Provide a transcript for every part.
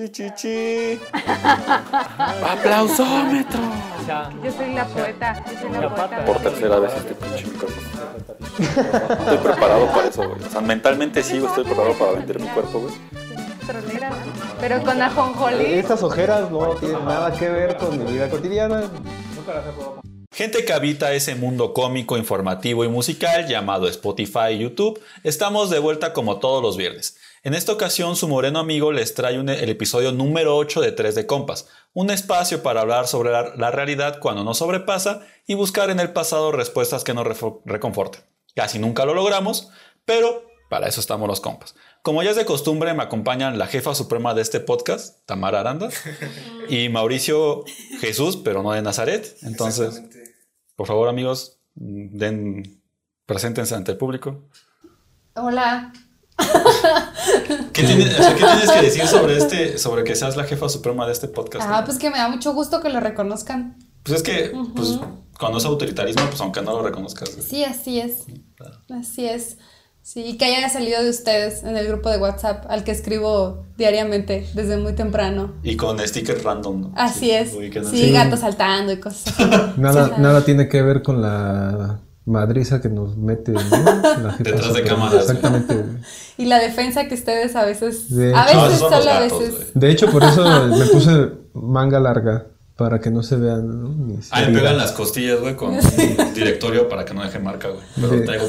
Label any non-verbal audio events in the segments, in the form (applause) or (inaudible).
Chichichi. Aplausómetro. Yo soy la poeta. Yo soy la poeta. Por tercera vez este pinche micrófono. Estoy preparado para eso, güey. O sea, mentalmente sí, güey, estoy preparado para vender mi cuerpo, güey. Pero con ajonjolí. Estas ojeras no tienen nada que ver con mi vida cotidiana. Gente que habita ese mundo cómico, informativo y musical llamado Spotify y YouTube, estamos de vuelta como todos los viernes. En esta ocasión, su moreno amigo les trae un- el episodio número 8 de 3 de Compas, un espacio para hablar sobre la, la realidad cuando nos sobrepasa y buscar en el pasado respuestas que nos reconforten. Casi nunca lo logramos, pero para eso estamos los compas. Como ya es de costumbre, me acompañan la jefa suprema de este podcast, Tamara Aranda, (laughs) y Mauricio Jesús, pero no de Nazaret. Entonces, por favor, amigos, den, preséntense ante el público. Hola. (laughs) ¿Qué, tiene- o sea, ¿qué tienes que decir sobre este, sobre que seas la jefa suprema de este podcast? Ah, pues que me da mucho gusto que lo reconozcan. Pues es que, pues, cuando es autoritarismo, pues aunque no lo reconozcas. Sí, así es. Así es. Sí, y que haya salido de ustedes en el grupo de WhatsApp al que escribo diariamente desde muy temprano. Y con stickers random, ¿no? Así Sí, es. Sí, Sí. gatos saltando y cosas así. (laughs) Nada, Sí, nada tiene que ver con la madriza que nos mete ¿no? la jefa Detrás de cámaras, Exactamente. Y la defensa que ustedes a veces. De a hecho- veces, solo a veces. güey. De hecho, por eso (laughs) me puse manga larga. Para que no se vean ¿no? mis Ah, me pegan las costillas, güey, con un directorio para que no deje marca, güey. Pero De- traigo.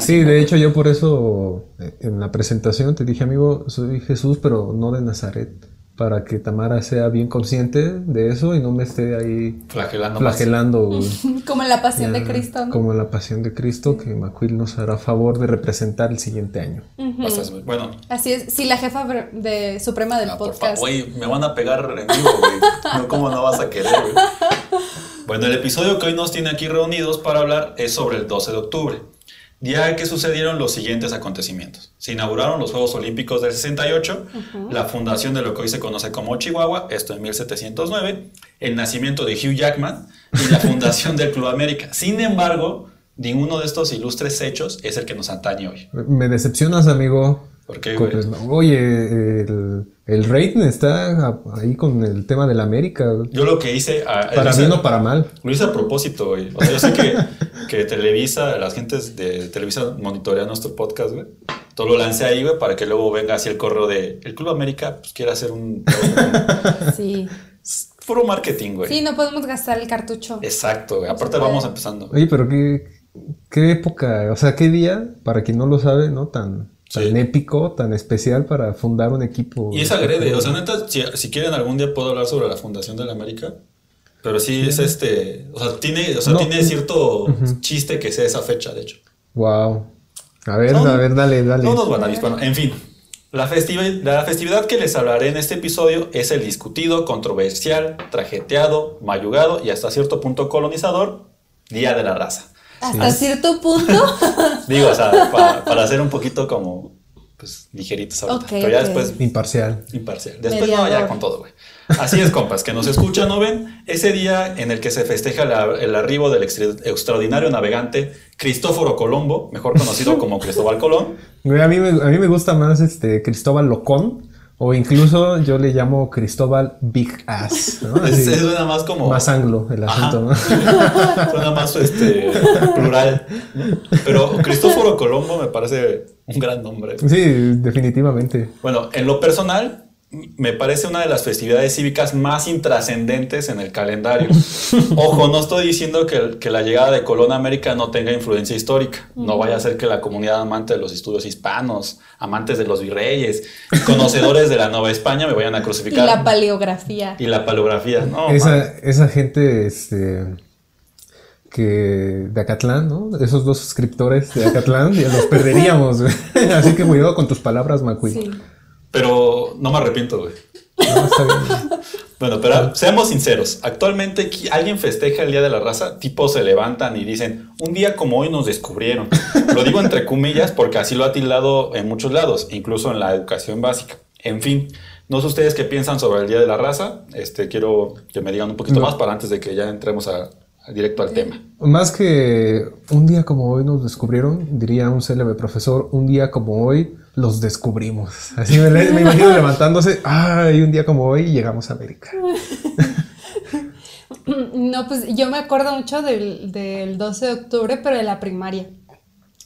Sí, de hecho yo por eso eh, en la presentación te dije, amigo, soy Jesús, pero no de Nazaret, para que Tamara sea bien consciente de eso y no me esté ahí Flagelando más. flagelando güey. (laughs) Como en la pasión de Cristo. ¿no? Como en la pasión de Cristo, que Macuil nos hará favor de representar el siguiente año. Bueno, Así es. Sí, la jefa de suprema del ah, podcast. güey, me van a pegar en vivo, güey. No, ¿Cómo no vas a querer, güey? (laughs) Bueno, el episodio que hoy nos tiene aquí reunidos para hablar es sobre el 12 de octubre, día en que sucedieron los siguientes acontecimientos. Se inauguraron los Juegos Olímpicos del 68, la fundación de lo que hoy se conoce como Chihuahua, esto en 1709, el nacimiento de Hugh Jackman y la fundación del Club América. Sin embargo, ninguno de estos ilustres hechos es el que nos atañe hoy. Me decepcionas, amigo. ¿Por qué, güey? Oye, el, el rating está ahí con el tema de la América. Yo lo que hice... ah, Para bien o para mal. Lo hice a propósito, güey. O sea, yo sé que, que Televisa, las gentes de Televisa monitorean nuestro podcast, güey. Todo lo lancé ahí, güey, para que luego venga así el correo de el Club América, pues quiere hacer un, (laughs) Sí. puro marketing, güey. Sí, no podemos gastar el cartucho. Exacto, güey. Aparte vamos empezando. Oye, pero qué, qué época, o sea, qué día, para quien no lo sabe, ¿no? Tan, tan épico, tan especial para fundar un equipo. Y es agrede, o sea, neta, si, si quieren algún día puedo hablar sobre la fundación de la América. Pero sí, es este, o sea, tiene, o sea, No. tiene cierto chiste que sea esa fecha, de hecho. Wow. A ver, a ver, dale, dale. No nos van a disparar. En fin, la, festivi- la festividad que les hablaré en este episodio es el discutido, controversial, trajeteado, mayugado y hasta cierto punto colonizador Día de la Raza. Hasta cierto punto. (laughs) Digo, o sea, pa- para hacer un poquito como pues, ligeritos ahorita. Pero ya después Imparcial. imparcial. Después no, ya con todo, güey. Así es, compas, que nos escuchan, ¿no ven? Ese día en el que se festeja la- el arribo del extra- extraordinario navegante Cristóforo Colombo, mejor conocido como Cristóbal Colón. Güey, a mí, me, a mí me gusta más este Cristóbal Locón. O incluso yo le llamo Cristóbal Big Ass. ¿no? Es, (laughs) Así, es suena más como. más anglo el Ajá. asunto, ¿no? (laughs) Suena más este, plural. Pero Cristóforo Colombo me parece un gran nombre. Sí, definitivamente. Bueno, en lo personal, me parece una de las festividades cívicas más intrascendentes en el calendario. (laughs) Ojo, no estoy diciendo que, que la llegada de Colón a América no tenga influencia histórica. No vaya a ser que la comunidad amante de los estudios hispanos, amantes de los virreyes, conocedores de la Nueva España me vayan a y crucificar. la paleografía. Y la paleografía, no. esa, esa gente, este, que de Acatlán, ¿no? Esos dos suscriptores de Acatlán, ya los perderíamos, (laughs) güey. Así que cuidado con tus palabras, Macui. Sí. Pero no me arrepiento, güey. No, está bien. (laughs) Bueno, pero seamos sinceros. Actualmente alguien festeja el Día de la Raza, tipos se levantan y dicen, un día como hoy nos descubrieron. Lo digo entre comillas porque así lo ha tildado en muchos lados, incluso en la educación básica. En fin, no sé ustedes qué piensan sobre el Día de la Raza. Este, quiero que me digan un poquito No. más para antes de que ya entremos a, a directo al tema. Más que un día como hoy nos descubrieron, diría un célebre profesor, un día como hoy los descubrimos. Así me, me imagino levantándose, ay, un día como hoy llegamos a América. (laughs) No, pues yo me acuerdo mucho del, del 12 de octubre, pero de la primaria.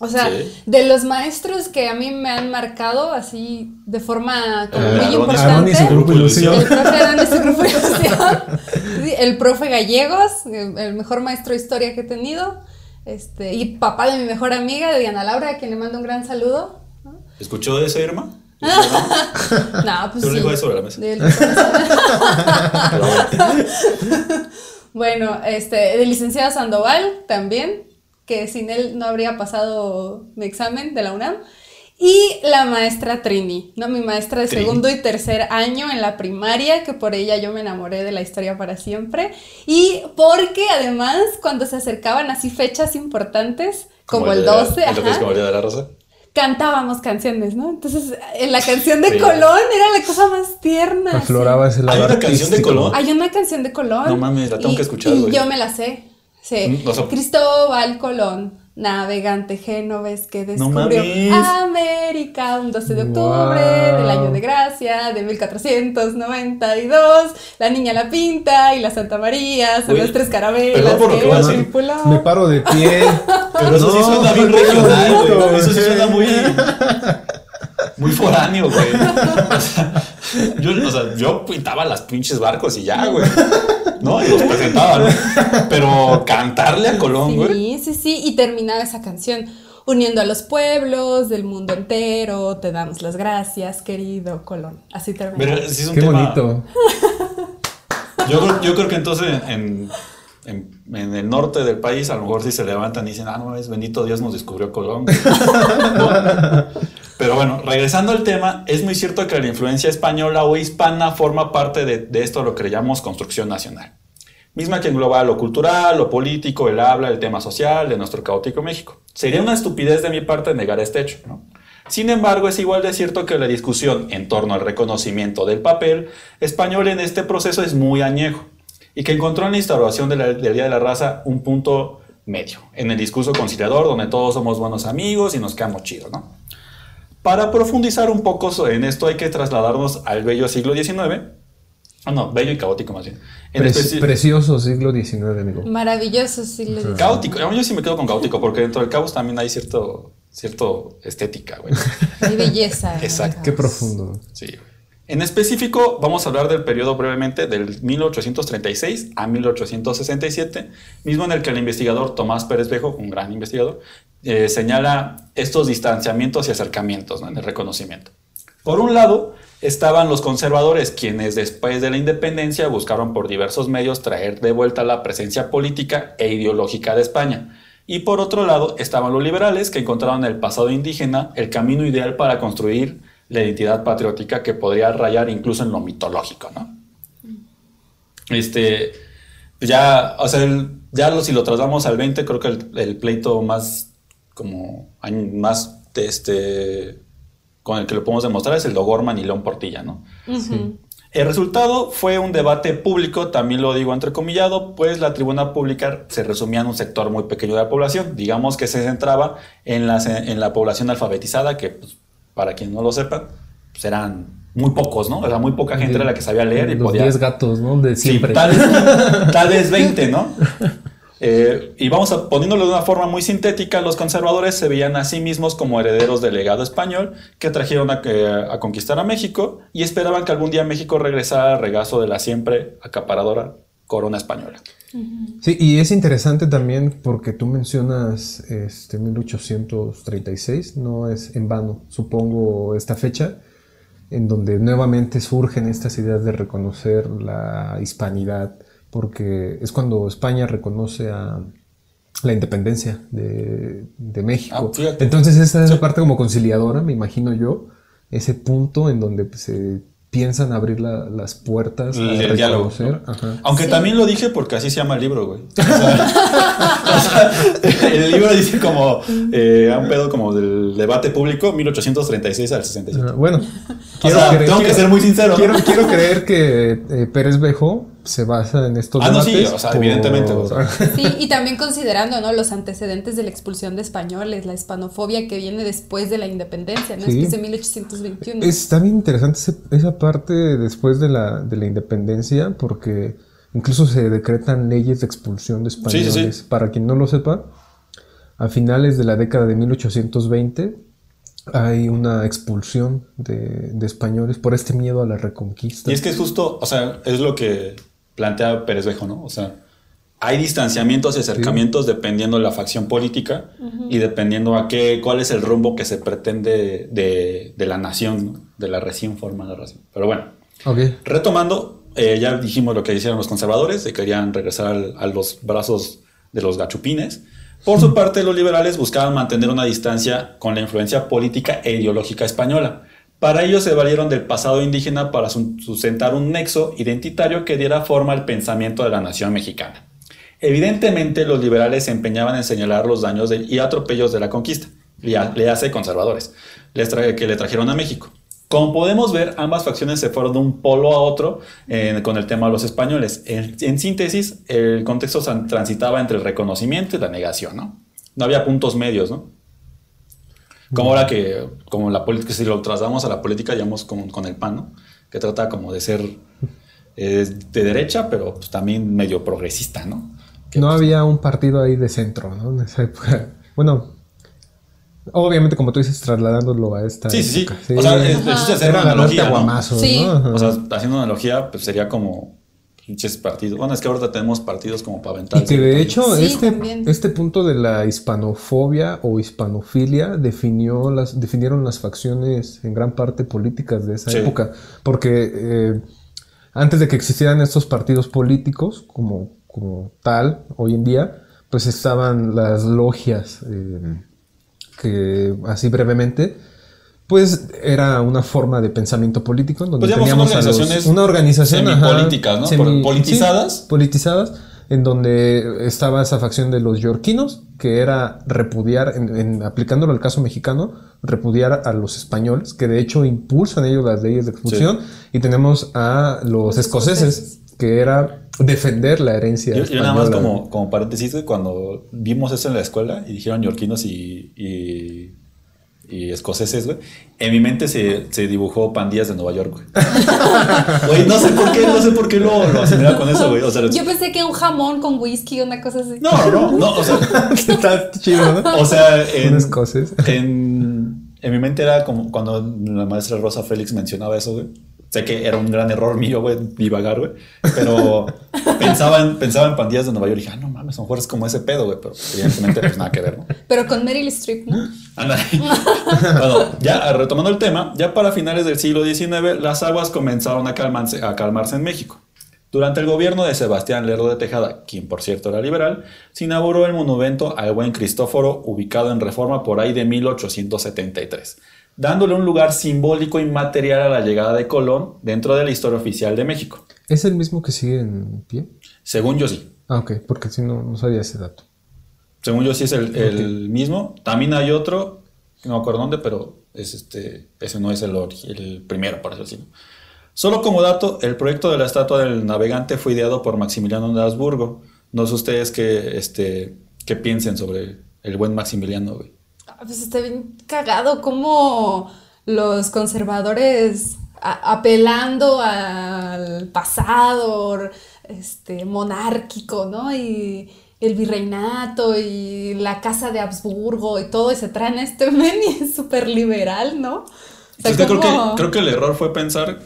O sea, Sí. de los maestros que a mí me han marcado así de forma como Eh, muy importante. Aaron y su grupo ilusión. El profe y su grupo ilusión. El profe Gallegos, el el mejor maestro de historia que he tenido. Este, y papá de mi mejor amiga, de Diana Laura, a quien le mando un gran saludo. ¿Escuchó eso, Irma? (laughs) No, pues Tú lo sí. digo sobre la mesa. (laughs) Bueno. Este, el licenciado Sandoval también, que sin él no habría pasado mi examen de la UNAM. Y la maestra Trini, ¿no? Mi maestra de Trini. segundo y tercer año en la primaria, que por ella yo me enamoré de la historia para siempre. Y porque además, cuando se acercaban así fechas importantes, como, el de- 12, el 12 ajá, como el día de la rosa. Cantábamos canciones, ¿no? Entonces, en la canción de Sí. Colón era la cosa más tierna. Afloraba ese lado Hay una canción de artístico. Colón. Hay una canción de Colón. No mames, la tengo Y- que escuchar, Y güey. yo me la sé. Sí. Mm, o sea- Cristóbal Colón, navegante genovés que descubrió. América un 12 de octubre Wow. del año de gracia de 1492. La niña la pinta y la Santa María son las tres carabelas que. Me paro de pie. (laughs) Pero eso sí suena bien regional, güey. Eso sí suena muy. Muy foráneo, güey. (laughs) O sea, yo, o sea, yo pintaba las pinches barcos y ya, güey. ¿No? Y (laughs) los presentaba, ¿no? Pero cantarle a Colón, güey. Sí, sí, sí. Y terminaba esa canción. Uniendo a los pueblos del mundo entero, te damos las gracias, querido Colón. Así termina. Pero sí es un Qué tema. bonito. (laughs) Yo, creo- yo creo que entonces en, en, en el norte del país a lo mejor sí se levantan y dicen, ah, no, es bendito Dios nos descubrió Colón. (laughs) ¿No? Pero bueno, regresando al tema, es muy cierto que la influencia española o hispana forma parte de, de esto lo que llamamos construcción nacional. Misma que engloba lo cultural, lo político, el habla, el tema social de nuestro caótico México. Sería una estupidez de mi parte negar este hecho. Sin embargo, es igual de cierto que la discusión en torno al reconocimiento del papel español en este proceso es muy añejo y que encontró en la instauración de del Día de la Raza un punto medio, en el discurso conciliador donde todos somos buenos amigos y nos quedamos chidos, ¿no? Para profundizar un poco en esto hay que trasladarnos al bello siglo XIX, ah, no, bello y caótico más bien. En Pre- precioso siglo XIX, amigo. Maravilloso siglo XIX. Caótico, a mí yo sí me quedo con caótico porque dentro del caos también hay cierto, cierto estética, güey. (laughs) Hay belleza. Exacto. Qué profundo. Sí. güey. En específico, vamos a hablar del periodo brevemente del 1836 a 1867, mismo en el que el investigador Tomás Pérez Bejo, un gran investigador, eh, señala estos distanciamientos y acercamientos en el reconocimiento. Por un lado, estaban los conservadores, quienes después de la independencia buscaron por diversos medios traer de vuelta la presencia política e ideológica de España. Y por otro lado, estaban los liberales, que encontraron en el pasado indígena el camino ideal para construir la identidad patriótica que podría rayar incluso en lo mitológico. Este, ya, o sea, ya si lo trasladamos al 20, creo que el pleito más, como, más, este, con el que lo podemos demostrar es el de O'Gorman y León Portilla, ¿no? Ujú. El resultado fue un debate público, también lo digo entrecomillado, pues la tribuna pública se resumía en un sector muy pequeño de la población, digamos que se centraba en la, en la población alfabetizada, que pues, para quien no lo sepa, pues eran muy pocos, ¿no? O sea, muy poca gente era la que sabía leer y Los podía... 10 gatos, ¿no? De Sí, siempre. tal, vez, (laughs) tal vez 20, ¿no? Eh, y vamos a poniéndolo de una forma muy sintética, los conservadores se veían a sí mismos como herederos del legado español que trajeron a, que- a conquistar a México y esperaban que algún día México regresara al regazo de la siempre acaparadora corona española. Sí, y es interesante también porque tú mencionas este 1836, no es en vano, supongo, esta fecha, en donde nuevamente surgen estas ideas de reconocer la hispanidad, porque es cuando España reconoce a la independencia de, de México. Ah, fíjate. Entonces esa es la parte como conciliadora, me imagino yo, ese punto en donde pues, se piensan abrir la- las puertas a El diálogo. reconocer. ¿no? Ajá. Aunque también lo dije porque así se llama el libro, güey. O sea, (laughs) o sea, el libro dice como eh, un pedo como del debate público 1836 al 67. Ah, Bueno, O sea, tengo que ser muy sincero, ¿no? Quiero, quiero creer que eh, Pérez Bejo se basa en estos Ah, no, sí, o sea, por- evidentemente, o sea. Sí, y también considerando, ¿no? Los antecedentes de la expulsión de españoles, la hispanofobia que viene después de la independencia, ¿no? Sí. Después de 1821. Está bien interesante ese- esa parte después de la, de la independencia, porque incluso se decretan leyes de expulsión de sí, españoles. sí. Para quien no lo sepa, a finales de la década de 1820 hay una expulsión de, de españoles por este miedo a la reconquista. Y es que es justo, o sea, es lo que plantea Pérez Bejo, ¿no? O sea, hay distanciamientos y acercamientos dependiendo de la facción política y dependiendo a qué, cuál es el rumbo que se pretende de, de la nación, ¿no? de la recién formada nación. Pero bueno, retomando, eh, ya dijimos lo que hicieron los conservadores, que querían regresar al- a los brazos de los gachupines. Por su parte, los liberales buscaban mantener una distancia con la influencia política e ideológica española. Para ello se valieron del pasado indígena para su- sustentar un nexo identitario que diera forma al pensamiento de la nación mexicana. Evidentemente, los liberales se empeñaban en señalar los daños y atropellos de la conquista, le, le hace conservadores, que le trajeron a México. Como podemos ver, ambas facciones se fueron de un polo a otro con el tema de los españoles. En, en síntesis, el contexto transitaba entre el reconocimiento y la negación, ¿no? No había puntos medios, ¿no? Como ahora que, como la política, si lo trasladamos a la política, digamos, como con el PAN, ¿no? Que trata como de ser eh, de derecha, pero pues, también medio progresista, ¿no? Que, No pues, había un partido ahí de centro, ¿no? En esa época. (laughs) Bueno, obviamente, como tú dices, trasladándolo a esta. Sí, sí, sí. O sea, es- es hacer Era una analogía, ¿no? guamazos, Sí. ¿no? Ajá. O sea, haciendo una analogía, pues sería como pinches partidos. Bueno, es que ahorita tenemos partidos como para aventar. Y que de hecho Sí, este, también. este punto de la hispanofobia o hispanofilia definió las, definieron las facciones en gran parte políticas de esa Sí. época. Porque eh, antes de que existieran estos partidos políticos como, como tal, hoy en día, pues estaban las logias eh, que así brevemente pues era una forma de pensamiento político en donde Pues, teníamos son a los- organizaciones una organización ajá, semipolíticas, ¿no? Por- politizadas. sí, politizadas, en donde estaba esa facción de los yorquinos, que era repudiar, en, en- aplicándolo al caso mexicano, repudiar a los españoles, que de hecho impulsan ellos las leyes de expulsión, y tenemos a los, Los escoceses, escoceses. que era defender la herencia Yo, yo nada más como, como paréntesis, cuando vimos eso en la escuela y dijeron yorquinos y, y, y escoceses, güey, en mi mente se, se dibujó pandillas de Nueva York, güey. (laughs) Güey, no sé por qué, no sé por qué lo, lo asimila con eso, güey. O sea, Yo pensé que un jamón con whisky, una cosa así. no, no, no, o sea, (laughs) Está chido, ¿no? o sea, en, en, en mi mente era como cuando la maestra Rosa Félix mencionaba eso, güey. Sé que era un gran error mío, güey, divagar, güey. Pero (laughs) pensaba en, pensaba en pandillas de Nueva York y dije, ah, no mames, a lo mejor es como ese pedo, güey. Pero evidentemente, pues nada que ver, ¿no? (laughs) Pero con Meryl Streep, ¿no? Ándale. (laughs) bueno, ya retomando el tema, ya para finales del siglo XIX, las aguas comenzaron a calmarse, a calmarse en México. Durante el gobierno de Sebastián Lerdo de Tejada, quien por cierto era liberal, se inauguró el monumento al buen Cristóforo, ubicado en Reforma por ahí de 1873, dándole un lugar simbólico y material a la llegada de Colón dentro de la historia oficial de México. ¿Es el mismo que sigue en pie? Según yo sí. Ah, ok, porque si no, no sabía ese dato. Según yo sí es el, el mismo. También hay otro, no me acuerdo dónde, pero es este, ese no es el, el primero, por eso decirlo. Solo como dato, el proyecto de la estatua del navegante fue ideado por Maximiliano de Habsburgo. No sé ustedes qué, este, qué piensen sobre el buen Maximiliano, güey. Ah, Pues está bien cagado como los conservadores a- apelando al pasado este, monárquico, ¿no? Y el virreinato y la casa de Habsburgo y todo, y se traen a este men y (laughs) es súper liberal, ¿no? O sea, creo, que, creo que el error fue pensar,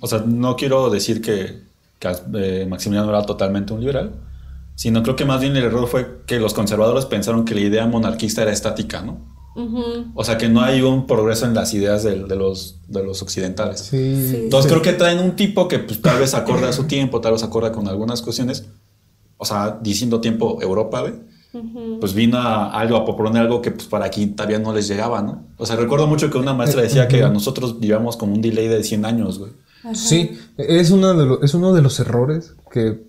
o sea, no quiero decir que, que, eh, Maximiliano era totalmente un liberal, sino creo que más bien el error fue que los conservadores pensaron que la idea monarquista era estática, ¿no? O sea que no hay un progreso en las ideas de, de los, de los occidentales. Sí. Sí. Entonces creo que traen un tipo que pues, tal vez acorde a su tiempo, tal vez acorde con algunas cuestiones. O sea, diciendo tiempo Europa. Pues vino a algo, a proponer algo que pues para aquí todavía no les llegaba, ¿no? O sea, recuerdo mucho que una maestra decía que a nosotros llevamos como un delay de 100 años, güey. Sí, es uno, de lo- es uno de los errores que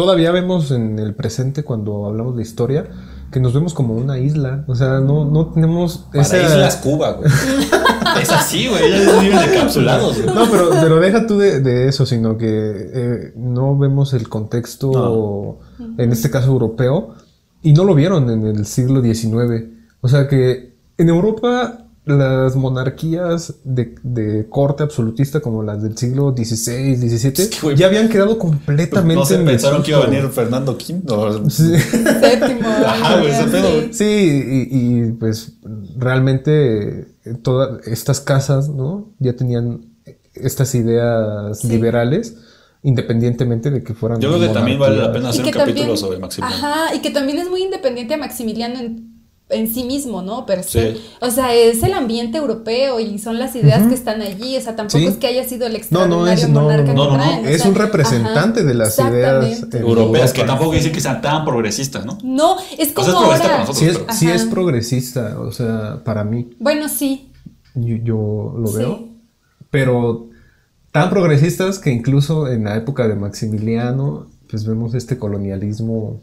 todavía vemos en el presente cuando hablamos de historia que nos vemos como una isla. O sea, no, no tenemos Para esa... Islas Cuba, güey. (laughs) es así, güey. Ellos viven encapsulados, güey. No, pero, pero deja tú de, de eso, sino que eh, no vemos el contexto, en este caso europeo, y no lo vieron en el siglo XIX. O sea que en Europa las monarquías de, de corte absolutista como las del siglo XVI, XVII, que, ya habían quedado completamente No se pensaron que iba a venir Fernando V. o- Sí. (laughs) Séptimo. (laughs) Ajá, güey, ese sí. y, y, pues realmente eh, todas estas casas, ¿no? Ya tenían estas ideas Sí. liberales, independientemente de que fueran. Yo creo que también vale la pena hacer un capítulo sobre Maximiliano. Ajá, y que también es muy independiente a Maximiliano en, en sí mismo, ¿no? Per se. Sí. O sea, es el ambiente europeo y son las ideas que están allí. O sea, tampoco Sí. es que haya sido el extraordinario no es, no, monarca no, que no, no, traen, o es sea, un representante ajá, de las ideas en Europeas, que tampoco quiere decir que sean tan progresistas, ¿no? No, es O como sea, es progresista para ahora. nosotros. Sí es, pero- sí es progresista, o sea, para mí, Bueno, sí. yo, yo lo Sí. veo, pero tan progresistas que incluso en la época de Maximiliano, pues vemos este colonialismo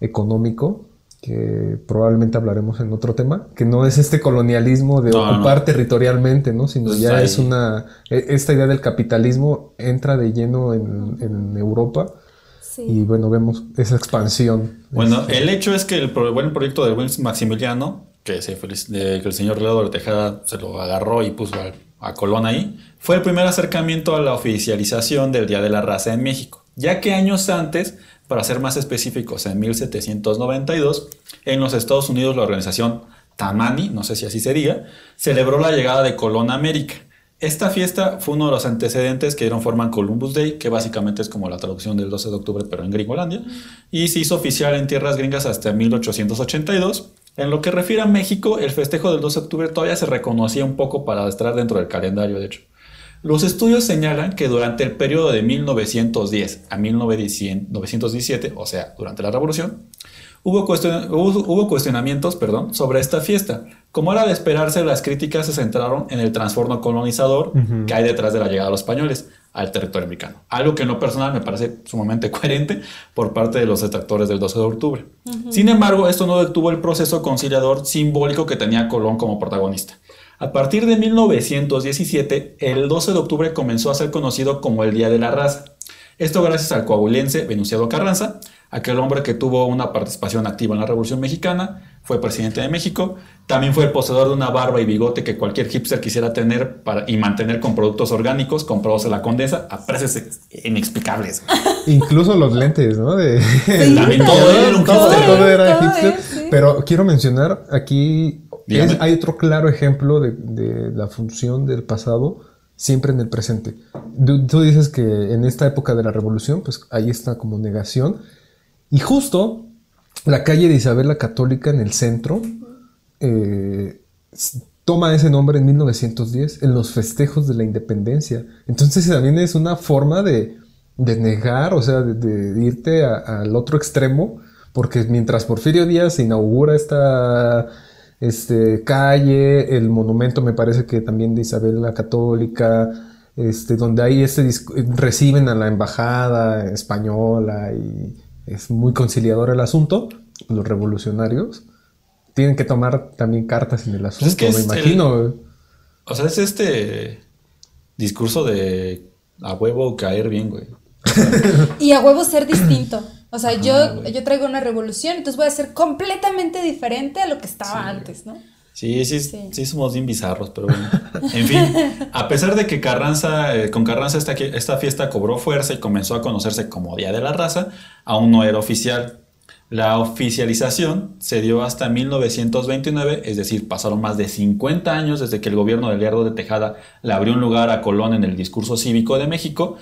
económico, que probablemente hablaremos en otro tema, que no es este colonialismo de No, ocupar no. territorialmente, ¿no? Sino Pues ya ahí- es una, e- esta idea del capitalismo entra de lleno en, en Europa Sí. y bueno, vemos esa expansión. Bueno, Este, el hecho es que el pro- buen proyecto de Wilms Maximiliano, que, se que el señor Leodoro de Tejada se lo agarró y puso al- a, Colón ahí, fue el primer acercamiento a la oficialización del Día de la Raza en México, ya que años antes, para ser más específicos, en 1792, en los Estados Unidos la organización Tamani, no sé si así se diga, celebró la llegada de Colón a América. Esta fiesta fue uno de los antecedentes que dieron forma en Columbus Day, que básicamente es como la traducción del 12 de octubre, pero en Gringolandia, y se hizo oficial en tierras gringas hasta 1882. En lo que refiere a México, el festejo del 12 de octubre todavía se reconocía un poco para estar dentro del calendario, de hecho. Los estudios señalan que durante el periodo de 1910 a 1917, o sea, durante la Revolución, Hubo, cuestion- hubo- hubo cuestionamientos perdón, sobre esta fiesta. Como era de esperarse, las críticas se centraron en el trastorno colonizador que hay detrás de la llegada de los españoles al territorio americano. Algo que en lo personal me parece sumamente (laughs) coherente por parte de los detractores del 12 de octubre. Sin embargo, esto no detuvo el proceso conciliador simbólico que tenía Colón como protagonista. A partir de 1917, el 12 de octubre comenzó a ser conocido como el Día de la Raza. Esto gracias al coahuilense Venustiano Carranza, aquel hombre que tuvo una participación activa en la Revolución Mexicana, fue presidente de México, también fue el poseedor de una barba y bigote que cualquier hipster quisiera tener para, y mantener con productos orgánicos comprados en la Condesa a precios ex- inexplicables. (laughs) Incluso los lentes, ¿no? De, (laughs) También todo era un hipster. todo era Todo hipster. es, sí. Pero quiero mencionar aquí. Es- hay otro claro ejemplo de, de la función del pasado siempre en el presente. Tú, tú dices que en esta época de la revolución, pues ahí está como negación. Y justo la calle de Isabel la Católica en el centro eh, toma ese nombre en 1910 en los festejos de la independencia. Entonces también es una forma de, de negar, o sea, de, de irte al otro extremo, porque mientras Porfirio Díaz inaugura esta este, calle, el monumento me parece que también de Isabel la Católica, este, donde ahí este reciben a la embajada española y es muy conciliador el asunto, los revolucionarios tienen que tomar también cartas en el asunto, Pues que me es imagino. O sea, es este discurso de a huevo caer bien, güey. (laughs) Y a huevo ser distinto. O sea, yo, yo traigo una revolución, entonces voy a ser completamente diferente a lo que estaba antes, ¿no? Sí, sí, Sí. sí, somos bien bizarros, pero bueno. En fin, a pesar de que Carranza, eh, con Carranza esta, esta fiesta cobró fuerza y comenzó a conocerse como Día de la Raza, aún no era oficial. La oficialización se dio hasta 1929, es decir, pasaron más de 50 años desde que el gobierno de Leardo de Tejada le abrió un lugar a Colón en el discurso cívico de México,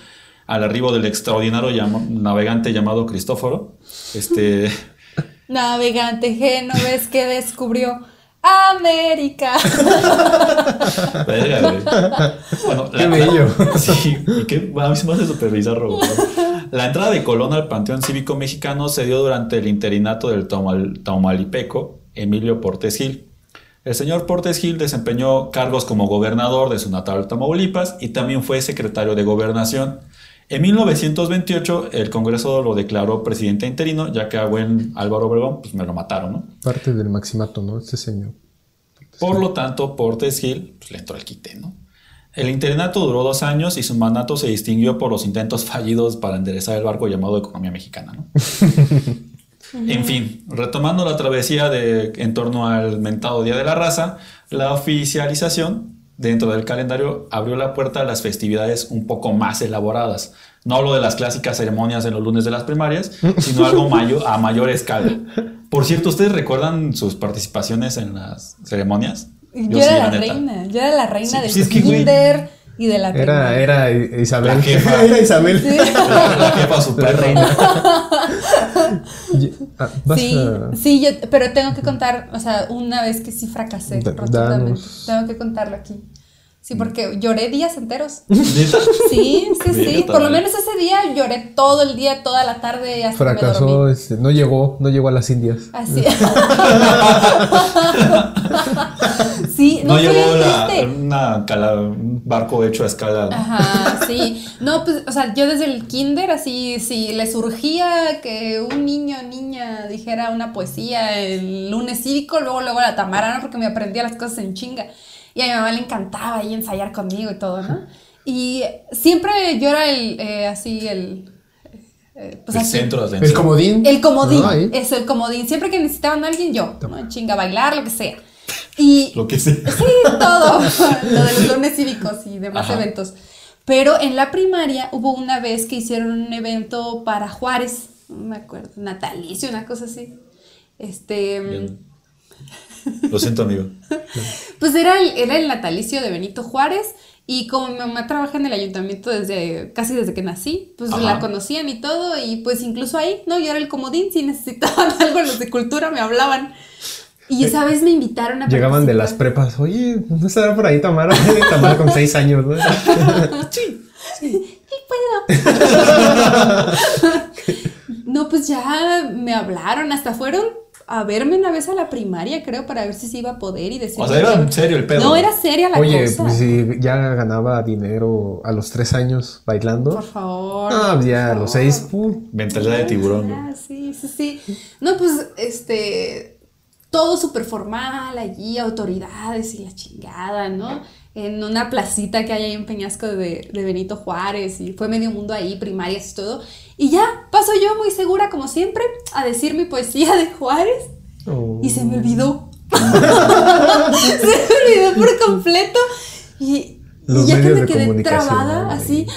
al arribo del extraordinario navegante llamado Cristóforo. Este, (laughs) Navegante genovés que descubrió América. (laughs) Bueno, Qué bello. (laughs) sí, y qué, a mí se me hace súper bizarro. La entrada de Colón al Panteón Cívico Mexicano se dio durante el interinato del Taumal- Taumalipeco, Emilio Portes Gil. El señor Portes Gil desempeñó cargos como gobernador de su natal Tamaulipas y también fue secretario de gobernación. En 1928 el Congreso lo declaró presidente interino, ya que a buen Álvaro Obregón pues me lo mataron, ¿no? Parte del maximato, ¿no? Este señor. Por lo tanto, Portes Gil pues, le entró el quite, ¿no? El internato duró dos años y su mandato se distinguió por los intentos fallidos para enderezar el barco llamado economía mexicana, ¿no? (laughs) En fin, retomando la travesía de, en torno al mentado Día de la Raza, la oficialización dentro del calendario abrió la puerta a las festividades un poco más elaboradas. No hablo de las clásicas ceremonias en los lunes de las primarias, sino algo (laughs) mayo- a mayor escala. Por cierto, ¿ustedes recuerdan sus participaciones en las ceremonias? Yo, sí, era la, reina, yo era la reina Sí, del sí, es que, güey, kinder y de la Era, primaria. era Isabel. La jefa. (laughs) Era Isabel. La, la jefa (laughs) super reina. (laughs) Ah, Sí, a- sí, yo, pero tengo que contar, o sea, una vez que sí fracasé Da- rotundamente. danos. Tengo que contarlo aquí. Sí, porque lloré días enteros. (laughs) Sí, sí, sí. Por lo menos ese día lloré todo el día, toda la tarde hasta que me Fracasó, dormí. este, no llegó, no llegó a las Indias. Así. (laughs) (laughs) sí, no, No fue llevó la- una cala- un barco hecho a escala. Ajá, sí. No, pues, o sea, yo desde el kinder, así, si le surgía que un niño o niña dijera una poesía el lunes cívico, luego, luego la Tamara, ¿no? Porque me aprendía las cosas en chinga. Y a mi mamá le encantaba ahí ensayar conmigo y todo, ¿no? Y siempre yo era el, eh, así, el... eh, pues el así, centro de atención. El comodín. el comodín, Ah, eso, el comodín. Siempre que necesitaban a alguien, yo, ¿no? Chinga, bailar, lo que sea. Y Lo que sea. Sí, todo. (laughs) Lo de los lunes cívicos y demás Ajá. eventos. Pero en la primaria hubo una vez que hicieron un evento para Juárez, no me acuerdo, natalicio, una cosa así. Este, Bien. Lo siento, amigo. pues era el, era el natalicio de Benito Juárez y como mi mamá trabaja en el ayuntamiento desde casi desde que nací, pues Ajá. la conocían y todo y pues incluso ahí, ¿no? Yo era el comodín, si necesitaban (laughs) algo los de cultura me hablaban. Y esa vez me invitaron a Llegaban de las prepas. Oye, ¿no estará por ahí Tamara? Tamara con seis años, ¿no? (laughs) Sí puedo. (laughs) no, pues ya me hablaron, hasta fueron a verme una vez a la primaria, creo, para ver si se iba a poder y decir. O sea, era en serio el pedo. No, era seria la Oye, cosa. pues si ya ganaba dinero a los tres años bailando. Por favor. Ah, pues ya a los seis, pum. Mentalidad de tiburón. Ah, sí, sí, sí. No, pues, este, todo súper formal allí, autoridades y la chingada, ¿no? En una placita que hay ahí en Peñasco de, de Benito Juárez y fue medio mundo ahí, primarias y todo. Y ya, paso yo muy segura, como siempre, a decir mi poesía de Juárez Oh. y se me olvidó. (laughs) (laughs) se me olvidó por completo. Y, ya que me quedé trabada, así.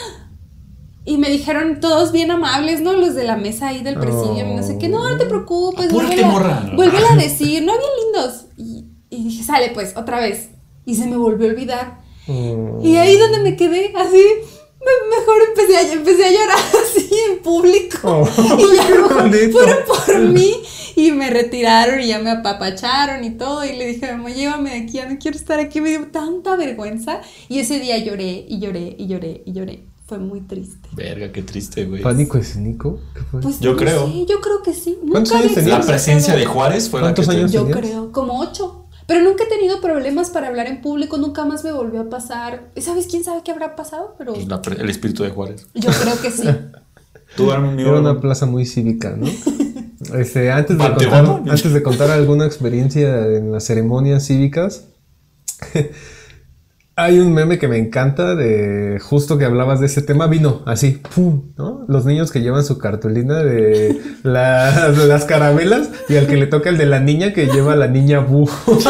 Y me dijeron todos bien amables, ¿no? Los de la mesa ahí del presidio, y no sé qué. No, no te preocupes. Vuélvela- morra. Vuélvela a decir, no, bien lindos. Y, y dije, sale pues, otra vez. Y se me volvió a olvidar. Oh. Y ahí donde me quedé, así, mejor empecé a, empecé a llorar (laughs) así en público. Oh, (laughs) y ya (laughs) fueron por mí y me retiraron y ya me apapacharon y todo. Y le dije, mamá, llévame de aquí, ya no quiero estar aquí. Me dio tanta vergüenza. Y ese día lloré y lloré y lloré y lloré. Fue muy triste. Verga, qué triste, güey. ¿Pánico escénico? ¿Qué fue? Pues Yo no creo. sé, yo creo que sí. ¿Cuántos Nunca años tenías? La presencia de Juárez fue la que ¿Cuántos te- años? Yo creo, como ocho. Pero nunca he tenido problemas para hablar en público, nunca más me volvió a pasar. ¿Y ¿Sabes quién sabe qué habrá pasado? Pero Pues la el espíritu de Juárez. yo creo que sí. (laughs) Tú. Era una plaza muy cívica, ¿no? (laughs) Este, antes, de contar, ¿no? antes de contar alguna experiencia en las ceremonias cívicas, hay un meme que me encanta de justo que hablabas de ese tema, vino así, ¡pum! ¿no? Los niños que llevan su cartulina de (laughs) las, las caramelas y al que le toca el de la niña que lleva la niña bu. (laughs)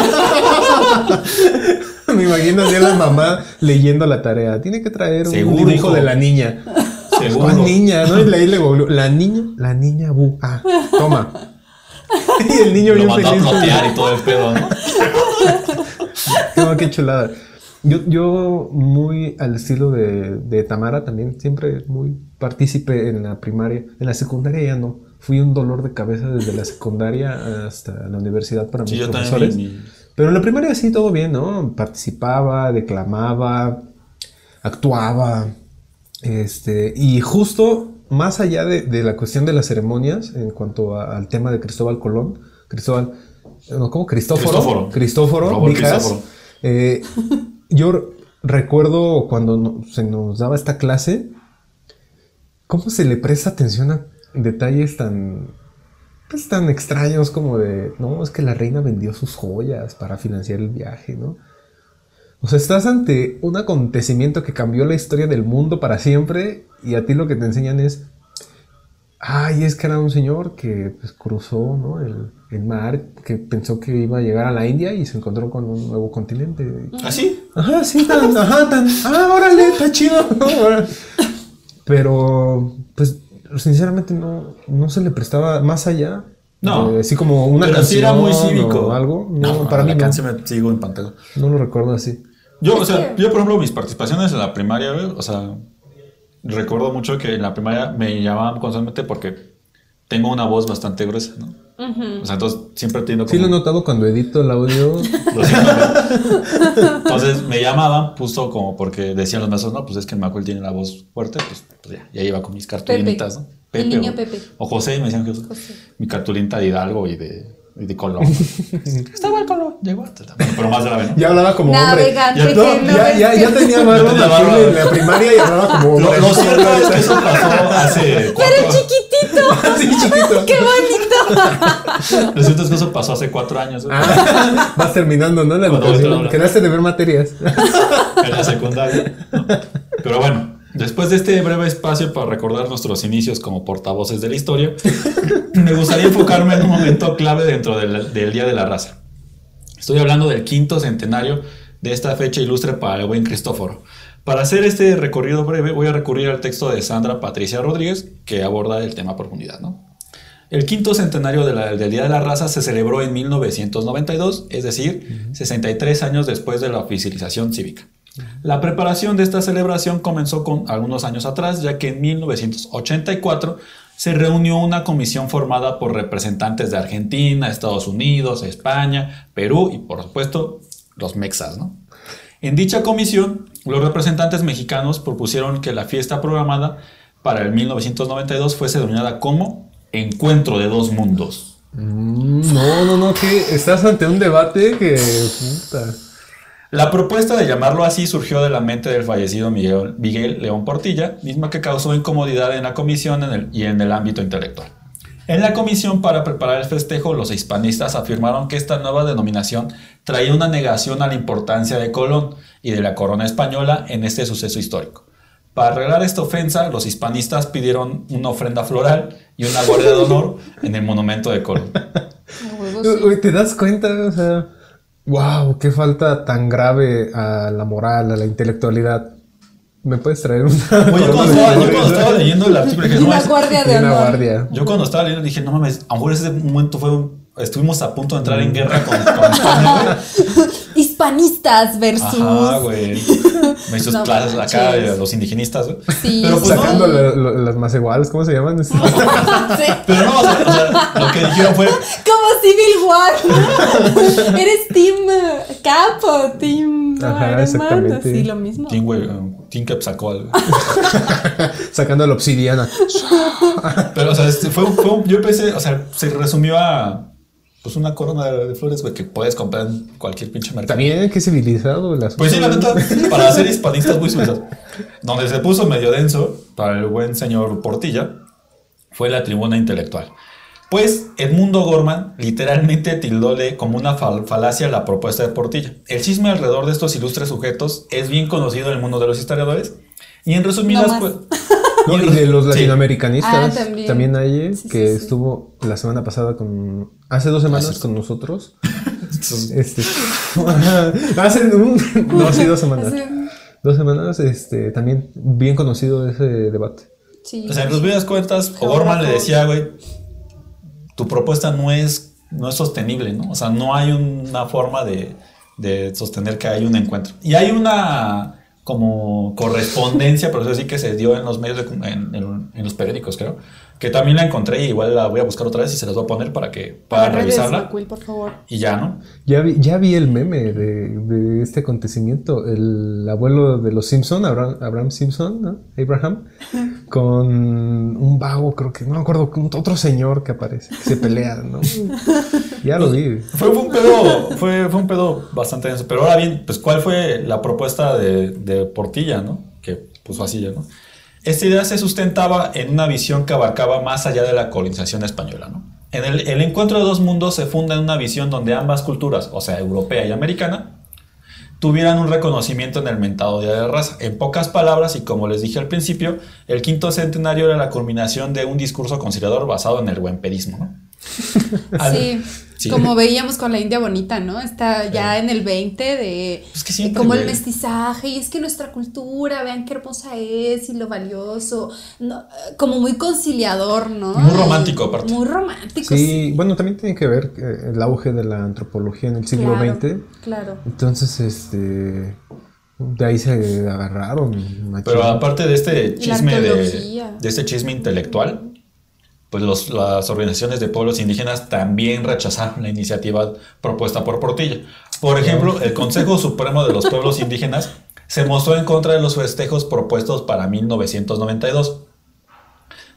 me imagino así a la mamá leyendo la tarea. Tiene que traer un Seguro, dibujo hijo. de la niña. Seguro. ¿Cuál niña? ¿No? Y le- ahí le La niña, la niña bu. Ah, toma. (laughs) y el niño Lo bien mandó feliz. y todo el pedo, ¿no? No, qué chulada. Yo, yo muy al estilo de, de Tamara también, siempre muy partícipe en la primaria. En la secundaria ya no. Fui un dolor de cabeza desde la secundaria hasta la universidad para Sí, mis yo profesores. también. mi- Pero en la primaria sí, todo bien, ¿no? Participaba, declamaba, actuaba. Este, y justo más allá de, de la cuestión de las ceremonias, en cuanto a- al tema de Cristóbal Colón, Cristóbal, no, ¿cómo? Cristóforo. Cristóforo. Cristóforo, Robert. Cristóforo. Eh, yo recuerdo cuando se nos daba esta clase, ¿Cómo se le presta atención a detalles tan, pues, tan extraños como de, no, es que la reina vendió sus joyas para financiar el viaje, ¿no? O sea, estás ante un acontecimiento que cambió la historia del mundo para siempre y a ti lo que te enseñan es, ay, es que era un señor que pues, cruzó ¿no? el, el mar, que pensó que iba a llegar a la India y se encontró con un nuevo continente. ¿Ah, sí? Ajá, sí, tan, ajá, tan, ah, órale, está chido. (laughs) Pero, pues, sinceramente no, no se le prestaba más allá. No. de- así como una Pero sí canción era muy cívico. o algo. No, No, para mí la no. canción me sigo en pantalla. No lo recuerdo así. Yo, o sea, yo por ejemplo, mis participaciones en la primaria, o sea, recuerdo mucho que en la primaria me llamaban constantemente porque tengo una voz bastante gruesa, ¿no? O sea, entonces siempre teniendo Sí lo he notado cuando edito el audio. (laughs) Lo siento, güey. Entonces me llamaban justo como porque decían los maestros, no, pues es que Macuel tiene la voz fuerte, pues, pues ya, ya iba con mis cartulinitas, ¿no? El niño o, Pepe. O José, me decían que José. mi cartulinita de Hidalgo y de, y de Colón. (laughs) Estaba el Colón, llegó hasta pero más grave, ¿no? Ya hablaba como hombre. Navegante Ya que No, no ya, ya, ya tenía barba barba. en la primaria y hablaba como hombre. lo cierto es que eso pasó hace cuatro Pero chiquitito. (laughs) Sí, chiquito. ¡Qué bonito! (laughs) Lo cierto es que eso pasó hace cuatro años, Ah, vas terminando, ¿no? La educación. Quedaste de ver materias. en la secundaria. ¿no? Pero bueno, después de este breve espacio para recordar nuestros inicios como portavoces de la historia, (laughs) me gustaría enfocarme en un momento clave dentro del, del Día de la Raza. Estoy hablando del quinto centenario de esta fecha ilustre para el buen Cristóforo. Para hacer este recorrido breve, voy a recurrir al texto de Sandra Patricia Rodríguez, que aborda el tema a profundidad. ¿no? El quinto centenario de la- del Día de la Raza se celebró en 1992, es decir, 63 años después de la oficialización cívica. La preparación de esta celebración comenzó con algunos años atrás, ya que en 1984 se reunió una comisión formada por representantes de Argentina, Estados Unidos, España, Perú y por supuesto los mexas. ¿no? En dicha comisión, los representantes mexicanos propusieron que la fiesta programada para el 1992 fuese denominada como Encuentro de Dos Mundos. Mm, No, no, no, que estás ante un debate que. La propuesta de llamarlo así surgió de la mente del fallecido Miguel, León Portilla, misma que causó incomodidad en la comisión y en el ámbito intelectual. En la comisión para preparar el festejo, los hispanistas afirmaron que esta nueva denominación traía una negación a la importancia de Colón y de la corona española en este suceso histórico. Para arreglar esta ofensa, los hispanistas pidieron una ofrenda floral y una guardia de honor en el monumento de Colón. (laughs) ¿Te das cuenta? O sea, wow, qué falta tan grave a la moral, a la intelectualidad. ¿Me puedes traer una? Oye, yo cuando (laughs) estaba, yo cuando estaba leyendo el artículo dije, no, Una guardia de Una guardia. Yo cuando estaba leyendo dije, no mames, a lo mejor ese momento fue un- Estuvimos a punto de entrar en guerra con, con España, (laughs) güey. Hispanistas versus. Ajá, güey. Me hizo (laughs) No clases acá manches. de los indigenistas, güey. Sí, Pero pues. Sacando la- lo- las más iguales, ¿cómo se llaman? (laughs) Sí. Pero no, o sea, o sea, lo que dijeron fue, (laughs) Como Civil War. Eres Team Capo, Team no, Ajá, Iron Man, exactamente. así lo mismo. Team, güey, um, Team Cap sacó algo. Sacando la obsidiana. Pero, o sea, este, fue, un- fue un- yo pensé, o sea, se resumió a pues una corona de, de flores, güey, que puedes comprar en cualquier pinche mercado. También, qué civilizado asunto. Pues sí, la neta, (laughs) para ser hispanistas muy suizos. Donde se puso medio denso para el buen señor Portilla fue la tribuna intelectual. Pues Edmundo Gorman literalmente tildóle como una fal- falacia la propuesta de Portilla. El chisme alrededor de estos ilustres sujetos es bien conocido en el mundo de los historiadores. Y en resumidas, No más. pues. No, y de los Sí. latinoamericanistas Ah, también. también. hay eh, Sí, que sí, sí. estuvo la semana pasada con hace dos semanas Hace- con nosotros (laughs) este (laughs) hace un, no sí dos semanas dos semanas este también bien conocido ese debate Sí. O sea, en resumidas cuentas, O'Gorman le decía, güey, tu propuesta no es, no es sostenible, ¿no? O sea, no hay una forma de, de sostener que hay un encuentro. Y hay una como correspondencia, por eso sí que se dio en los medios, de en, en- en los periódicos, creo, que también la encontré y igual la voy a buscar otra vez y se las voy a poner para que puedan Para redes, revisarla. Macuil, por favor. Y ya, ¿no? ya vi, ya vi el meme de, de este acontecimiento el abuelo de los Simpson Abraham, Abraham Simpson ¿no? Abraham (laughs) con un vago creo que no me acuerdo con otro señor que aparece que se pelea no (laughs) ya lo vi Fue, fue un pedo, fue, fue un pedo bastante denso. Pero ahora bien, pues, ¿cuál fue la propuesta de, de Portilla, no? Que puso así, ¿no? Esta idea se sustentaba en una visión que abarcaba más allá de la colonización española. ¿no? En el, el encuentro de dos mundos se funda en una visión donde ambas culturas, o sea, europea y americana, tuvieran un reconocimiento en el mentado Día de la Raza. En pocas palabras, y como les dije al principio, el quinto centenario era la culminación de un discurso conciliador basado en el buen pedismo. ¿no? (laughs) Sí, Sí. como veíamos con la India bonita, ¿no? Está ya en el 20 de, Es que de como el mestizaje y es que nuestra cultura, vean qué hermosa es y lo valioso, no, como muy conciliador, ¿no? Muy romántico, aparte. Muy romántico, Sí, sí. bueno, también tiene que ver eh, el auge de la antropología en el siglo Claro, XX. Claro. Entonces, este, de ahí se agarraron. machín. Pero aparte de este chisme de, de este chisme intelectual, pues los- las organizaciones de pueblos indígenas también rechazaron la iniciativa propuesta por Portilla. Por ejemplo, el Consejo Supremo de los Pueblos Indígenas se mostró en contra de los festejos propuestos para 1992.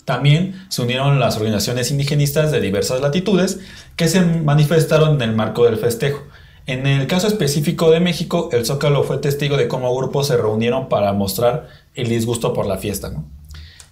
También se unieron las organizaciones indigenistas de diversas latitudes que se manifestaron en el marco del festejo. En el caso específico de México, el Zócalo fue testigo de cómo grupos se reunieron para mostrar el disgusto por la fiesta. ¿no?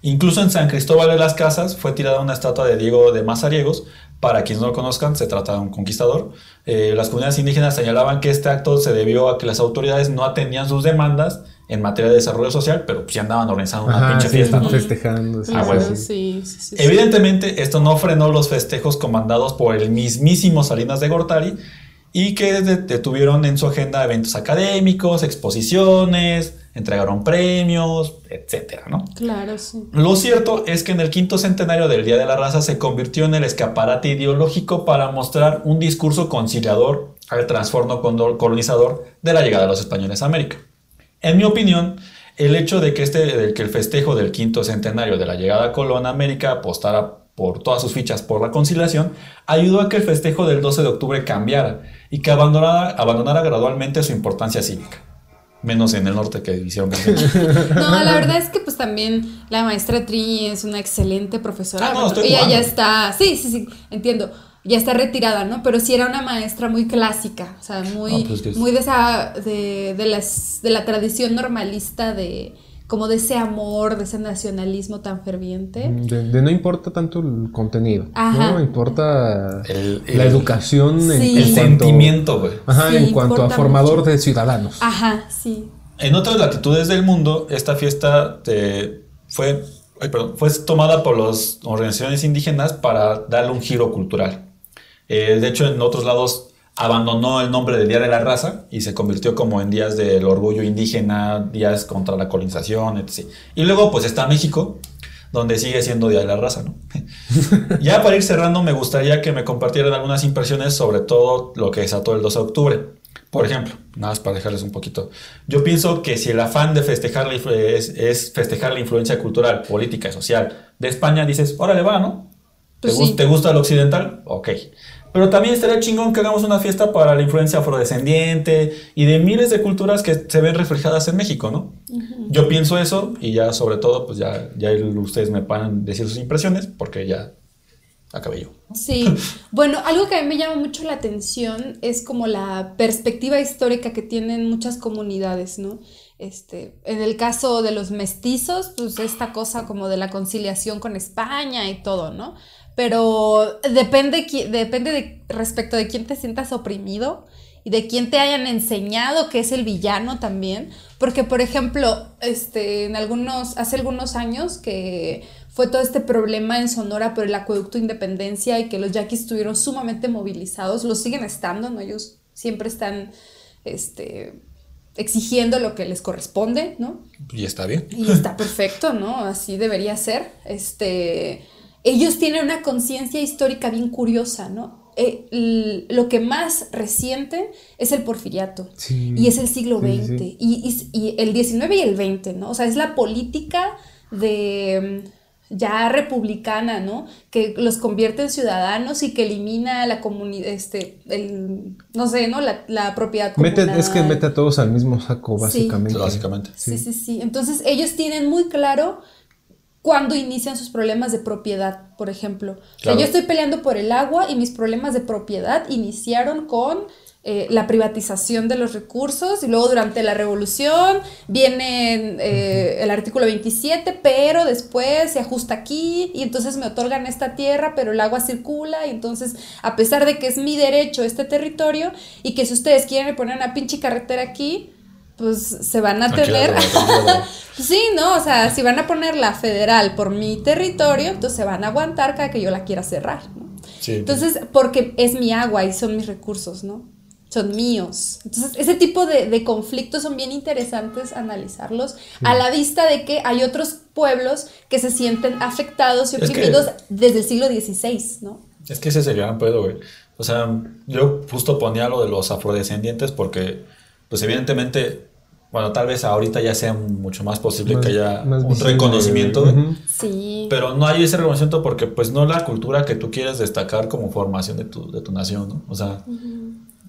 Incluso en San Cristóbal de las Casas fue tirada una estatua de Diego de Mazariegos. Para quienes no lo conozcan, se trata de un conquistador. Eh, las comunidades indígenas señalaban que este acto se debió a que las autoridades no atendían sus demandas en materia de desarrollo social, pero sí andaban organizando una Ajá, pinche sí, fiesta. ¿no? festejando. sí, Ah, sí, huevo. sí. sí, sí, sí, sí. Evidentemente, esto no frenó los festejos comandados por el mismísimo Salinas de Gortari y que de- detuvieron en su agenda eventos académicos, exposiciones, entregaron premios, etcétera, ¿no? Claro, sí. Lo cierto es que en el quinto centenario del Día de la Raza se convirtió en el escaparate ideológico para mostrar un discurso conciliador al trastorno colonizador de la llegada de los españoles a América. En mi opinión, el hecho de que, este, de que el festejo del quinto centenario de la llegada a Colón a América apostara por todas sus fichas por la conciliación, ayudó a que el festejo del 12 de octubre cambiara y que abandonara, abandonara gradualmente su importancia cívica. Menos en el norte que hicieron (laughs) No, la verdad es que pues también la maestra Tri es una excelente profesora. Ah, no, estoy ella jugando. ya está, sí, sí, sí, entiendo. Ya está retirada, ¿no? Pero sí era una maestra muy clásica, o sea, muy, Ah, pues que es- muy de esa, de, de las, de la tradición normalista de, como de ese amor, de ese nacionalismo tan ferviente. De, de no importa tanto el contenido, Ajá. no importa El- la educación en, Sí. en El cuanto, sentimiento, güey. Ajá, Sí, en cuanto a formador mucho. de ciudadanos. Ajá, sí. En otras latitudes del mundo, esta fiesta eh, fue, ay, perdón, fue tomada por las organizaciones indígenas para darle un giro cultural. Eh, de hecho, en otros lados abandonó el nombre de Día de la Raza y se convirtió como en días del orgullo indígena, días contra la colonización, etc. Y luego, pues está México, donde sigue siendo Día de la Raza, ¿no? (laughs) ya para ir cerrando, me gustaría que me compartieran algunas impresiones sobre todo lo que desató el 12 de octubre. Por ejemplo, nada más para dejarles un poquito. Yo pienso que si el afán de festejar la es, es festejar la influencia cultural, política y social de España, dices, órale va, ¿no? ¿Te, Pues sí. ¿Te gusta lo occidental? Ok. Pero también estaría chingón que hagamos una fiesta para la influencia afrodescendiente y de miles de culturas que se ven reflejadas en México, ¿no? Yo pienso eso y ya sobre todo, pues ya, ya ustedes me puedan decir sus impresiones porque ya acabé yo. Sí, (laughs) bueno, algo que a mí me llama mucho la atención es como la perspectiva histórica que tienen muchas comunidades, ¿no? Este, en el caso de los mestizos, pues esta cosa como de la conciliación con España y todo, ¿no? Pero depende, depende de respecto de quién te sientas oprimido y de quién te hayan enseñado que es el villano también. Porque, por ejemplo, este, en algunos, hace algunos años que fue todo este problema en Sonora por el acueducto Independencia y que los yaquis estuvieron sumamente movilizados, lo siguen estando, ¿no? Ellos siempre están, este, exigiendo lo que les corresponde, ¿no? Y está bien. Y está perfecto, ¿no? Así debería ser. Este, ellos tienen una conciencia histórica bien curiosa, ¿no? Eh, lo que más reciente es el porfiriato Sí. y es el siglo Sí, XX sí. Y, y- y el 19 y el 20, ¿no? O sea, es la política de mm, ya republicana, ¿no? Que los convierte en ciudadanos y que elimina la comunidad, este, el, no sé, ¿no? La, la propiedad Mete, es que mete a todos al mismo saco, Sí. básicamente. Básicamente. Sí, sí, sí. Entonces ellos tienen muy claro cuándo inician sus problemas de propiedad, por ejemplo. O sea, yo estoy peleando por el agua y mis problemas de propiedad iniciaron con eh, la privatización de los recursos y luego durante la revolución viene eh, el artículo 27, pero después se ajusta aquí y entonces me otorgan esta tierra, pero el agua circula y entonces a pesar de que es mi derecho este territorio y que si ustedes quieren poner una pinche carretera aquí, pues se van a tener... (laughs) sí, ¿no? O sea, si van a poner la federal por mi territorio, entonces se van a aguantar cada que yo la quiera cerrar, ¿no? Entonces, porque es mi agua y son mis recursos, ¿no? son míos. Entonces, ese tipo de, conflictos son bien interesantes analizarlos a la vista de que hay otros pueblos que se sienten afectados y oprimidos desde el siglo XVI, ¿no? Es que ese es el gran pedo, güey. O sea, yo justo ponía lo de los afrodescendientes porque, pues evidentemente, bueno, tal vez ahorita ya sea mucho más posible que haya un reconocimiento, Sí. Pero no hay ese reconocimiento porque, pues, no la cultura que tú quieres destacar como formación de tu, de tu nación, ¿no? O sea,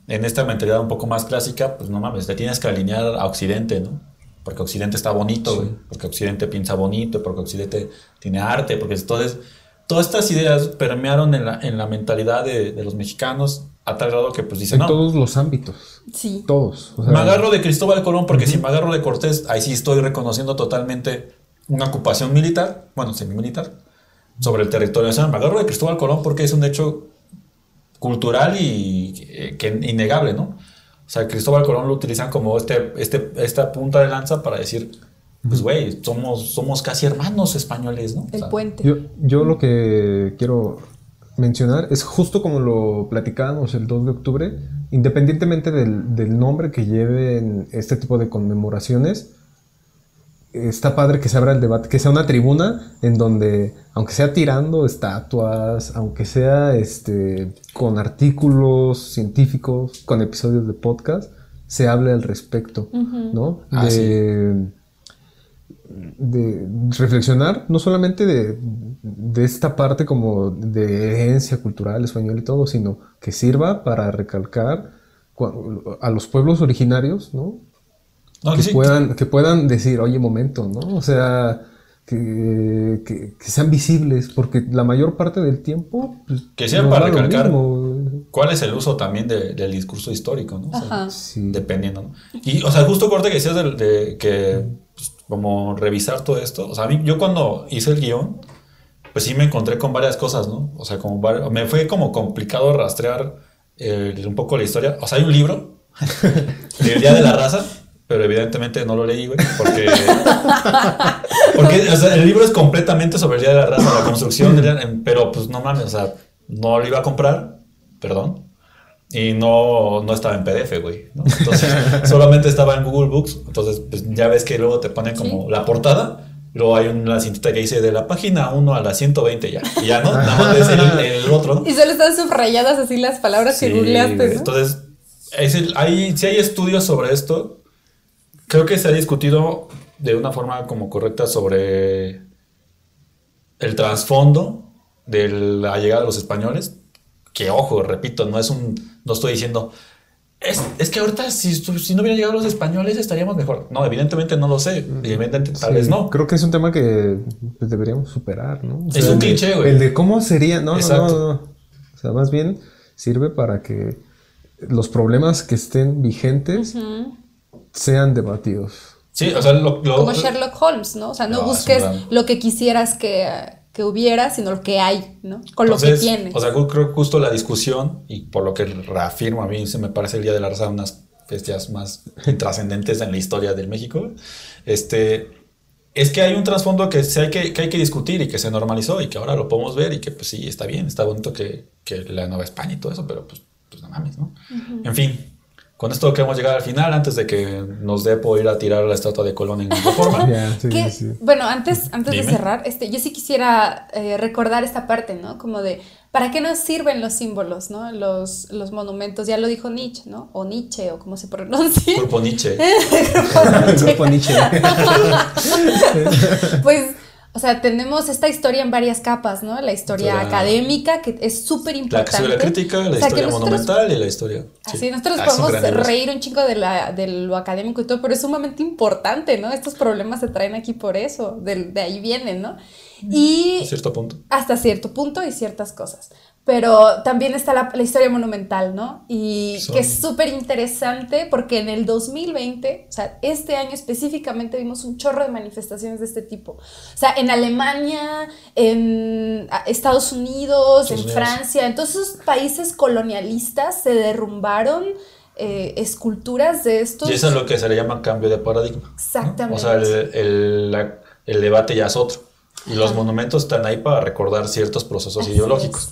en esta mentalidad un poco más clásica, pues no mames, te tienes que alinear a Occidente, ¿no? Porque Occidente está bonito, porque Occidente piensa bonito, porque Occidente tiene arte, porque entonces todas estas ideas permearon en la, en la mentalidad de, los mexicanos a tal grado que pues dicen, en todos los ámbitos. Sí. Todos. me agarro de Cristóbal Colón porque si me agarro de Cortés, ahí sí estoy reconociendo totalmente una ocupación militar, bueno, semi-militar, sobre el territorio nacional. Me agarro de Cristóbal Colón porque es un hecho cultural y eh, que, innegable, ¿no? O sea, Cristóbal Colón lo utilizan como este, este, esta punta de lanza para decir, pues, güey, somos, somos casi hermanos españoles, ¿no? El puente. Yo, yo lo que quiero mencionar es justo como lo platicábamos el 2 de octubre, independientemente del, del nombre que lleven este tipo de conmemoraciones, está padre que se abra el debate, que sea una tribuna en donde, aunque sea tirando estatuas, aunque sea este, con artículos científicos, con episodios de podcast, se hable al respecto, ¿no? Ah, de, de, reflexionar, no solamente de, de, esta parte como de herencia cultural española y todo, sino que sirva para recalcar a los pueblos originarios, ¿no? que, puedan, que puedan decir, oye, momento, ¿no? O sea, que, que, sean visibles, porque la mayor parte del tiempo... Pues, que sea para recalcar cuál es el uso también del discurso histórico, ¿no? Dependiendo, ¿no? Y, o sea, justo corte que decías de, que, pues, como revisar todo esto, o sea, a mí, yo cuando hice el guion, pues sí me encontré con varias cosas, ¿no? O sea, como me fue como complicado rastrear un poco la historia. O sea, hay un libro, (laughs) El Día de la Raza, pero evidentemente no lo leí, güey, porque, (laughs) porque o sea, el libro es completamente sobre el día de la raza, la construcción, pero pues no mames, o sea, no lo iba a comprar, perdón, y no, no estaba en PDF, güey, entonces (laughs) solamente estaba en Google Books, entonces pues ya ves que luego te ponen como la portada, Luego hay una cintita que dice de la página 1 a la 120 ya. Y ya, ¿no? (laughs) Nada más ves el, otro, ¿no? Y solo están subrayadas así las palabras que googleaste. Entonces, es el, hay, si hay estudios sobre esto, creo que se ha discutido de una forma como correcta sobre el trasfondo de la llegada de los españoles. Que ojo, repito, no es un. No estoy diciendo. Es, que ahorita, si, si, no hubieran llegado los españoles, estaríamos mejor. No, evidentemente no lo sé. Evidentemente, tal vez no. Creo que es un tema que pues, deberíamos superar, ¿no? es un cliché, güey. El de cómo sería. No, no, no, O sea, más bien sirve para que los problemas que estén vigentes sean debatidos. Sí, o sea, lo, Como Sherlock Holmes, ¿no? O sea, no, busques lo que quisieras que, que, hubiera, sino lo que hay, ¿no? Con lo que tienes. O sea, creo que justo la discusión, y por lo que reafirmo a mí, se me parece el Día de la Raza unas festias más (laughs) trascendentes en la historia del México, este, es que hay un trasfondo que, hay que, que, hay que discutir y que se normalizó y que ahora lo podemos ver y que pues sí, está bien, está bonito que, que la Nueva España y todo eso, pero pues, pues no mames, ¿no? En fin, con esto queremos llegar al final antes de que nos dé por ir a tirar la estatua de Colón en reforma. (laughs) Bueno, antes, antes de cerrar, este, yo sí quisiera eh, recordar esta parte, ¿no? Como de, ¿para qué nos sirven los símbolos, ¿no? Los, los monumentos, ya lo dijo Nietzsche, ¿no? O Nietzsche, o como se pronuncia. Grupo Nietzsche. (laughs) Grupo Nietzsche. (laughs) pues o sea, tenemos esta historia en varias capas, ¿no? La historia académica, que es súper importante. La historia crítica, la historia monumental y la historia. Así, nosotros ah, podemos reír un chico de, la, de lo académico y todo, pero es sumamente importante, ¿no? Estos problemas se traen aquí por eso, de, de ahí vienen, ¿no? Y. Hasta cierto punto. Hasta cierto punto y ciertas cosas. Pero también está la, la historia monumental, ¿no? Y Son- que es súper interesante porque en el 2020, o sea, este año específicamente vimos un chorro de manifestaciones de este tipo. O sea, en Alemania, en Estados Unidos, en Unidos. Francia, en todos esos países colonialistas se derrumbaron eh, esculturas de estos. Y eso es lo que se le llama cambio de paradigma. ¿no? Exactamente. O sea, el, el- la- el debate ya es otro. Y los monumentos están ahí para recordar ciertos procesos Así ideológicos. es.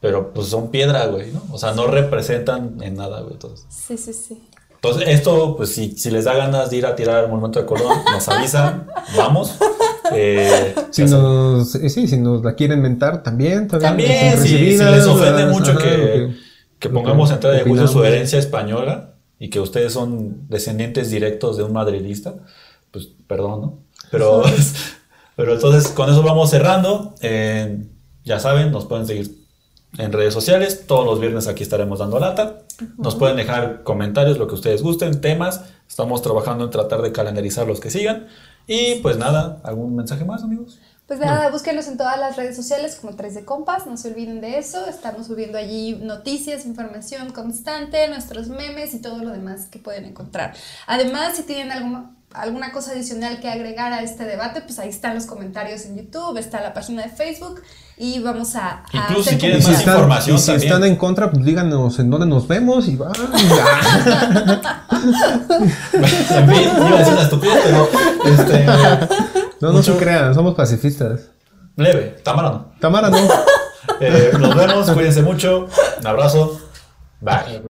Pero pues son piedra, güey, ¿no? O sea, no representan en nada, güey. Entonces, Sí, sí, sí. entonces esto, pues si, si les da ganas de ir a tirar al monumento de Colón, nos avisan, (laughs) vamos. Eh, Si nos, eh, sí, si nos la quieren mentar también. También, son si, si les ofende mucho ajá, que, que lo pongamos en tela de juicio su herencia española y que ustedes son descendientes directos de un madridista, pues perdón, ¿no? Pero, (laughs) (laughs) pero entonces con eso vamos cerrando. Eh, ya saben, nos pueden seguir en redes sociales. Todos los viernes aquí estaremos dando lata. Nos pueden dejar comentarios, lo que ustedes gusten, temas. Estamos trabajando en tratar de calendarizar los que sigan. Y pues nada, ¿algún mensaje más, amigos? Pues nada, búsquenos en todas las redes sociales como Tres de Compas, no se olviden de eso. Estamos subiendo allí noticias, información constante, nuestros memes y todo lo demás que pueden encontrar. Además, si tienen alguna, alguna cosa adicional que agregar a este debate, pues ahí están los comentarios en YouTube, está la página de Facebook y vamos a... a Incluso si quieren si más están, información y si también. están en contra, pues díganos en dónde nos vemos y va. (laughs) (laughs) en fin, iba a decir una estupidez, pero este, No, no se crean, somos pacifistas. leve, Tamara no. Tamara, no. Eh, nos vemos, cuídense mucho. Un abrazo. Bye.